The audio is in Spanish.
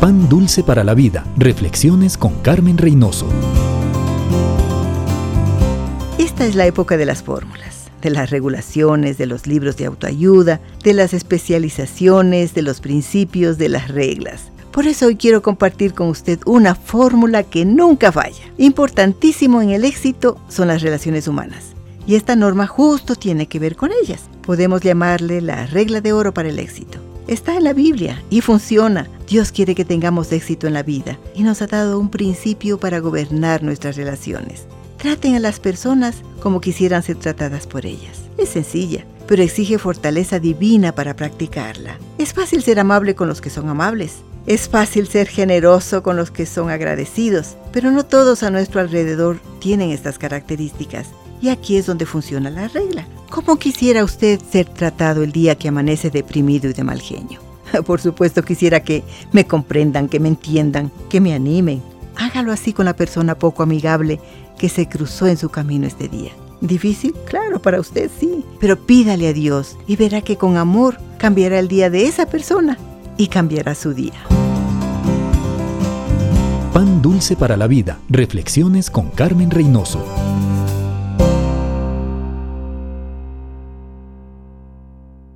Pan Dulce para la Vida. Reflexiones con Carmen Reynoso. Esta es la época de las fórmulas, de las regulaciones, de los libros de autoayuda, de las especializaciones, de los principios, de las reglas. Por eso hoy quiero compartir con usted una fórmula que nunca falla. Importantísimo en el éxito son las relaciones humanas. Y esta norma justo tiene que ver con ellas. Podemos llamarle la regla de oro para el éxito. Está en la Biblia y funciona. Dios quiere que tengamos éxito en la vida y nos ha dado un principio para gobernar nuestras relaciones. Traten a las personas como quisieran ser tratadas por ellas. Es sencilla, pero exige fortaleza divina para practicarla. Es fácil ser amable con los que son amables. Es fácil ser generoso con los que son agradecidos, pero no todos a nuestro alrededor tienen estas características. Y aquí es donde funciona la regla. ¿Cómo quisiera usted ser tratado el día que amanece deprimido y de mal genio? Por supuesto quisiera que me comprendan, que me entiendan, que me animen. Hágalo así con la persona poco amigable que se cruzó en su camino este día. ¿Difícil? Claro, para usted sí. Pero pídale a Dios y verá que con amor cambiará el día de esa persona y cambiará su día. Pan dulce para la vida. Reflexiones con Carmen Reynoso.